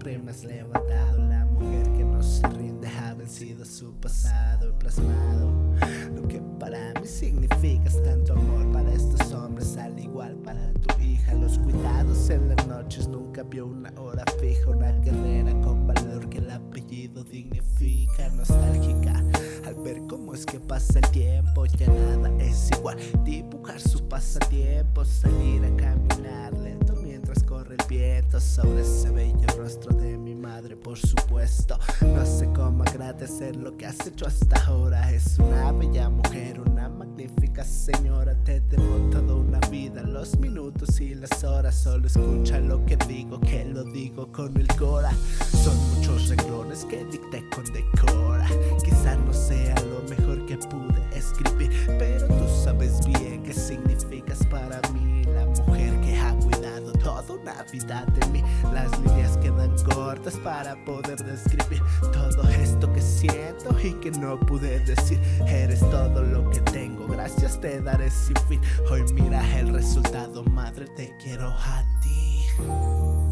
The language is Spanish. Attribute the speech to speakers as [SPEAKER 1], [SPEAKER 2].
[SPEAKER 1] rimas levantado. La mujer que no se rinde ha vencido su pasado y plasmado. Lo que para mí significa tanto amor para estos hombres, al igual para tu hija. Los cuidados en las noches nunca vio una hora fija, una guerrera con valor que el apellido dignifica. Nostálgica al ver cómo es que pasa el tiempo, ya nada es igual. Dibujar su pasatiempo, salir a caminar lento mientras corre el viento sobre por supuesto. No sé cómo agradecer lo que has hecho hasta ahora. Es una bella mujer, una magnífica señora. Te debo toda una vida, los minutos y las horas. Solo escucha lo que digo, que lo digo con el cora. Son muchos renglones que dicté con decora. Quizá no sea lo mejor que pude escribir, pero tú sabes bien qué significas para mí. La mujer que ha cuidado toda una vida de mí. Las para poder describir todo esto que siento y que no pude decir. Eres todo lo que tengo, gracias te daré sin fin. Hoy mira el resultado, madre, te quiero a ti.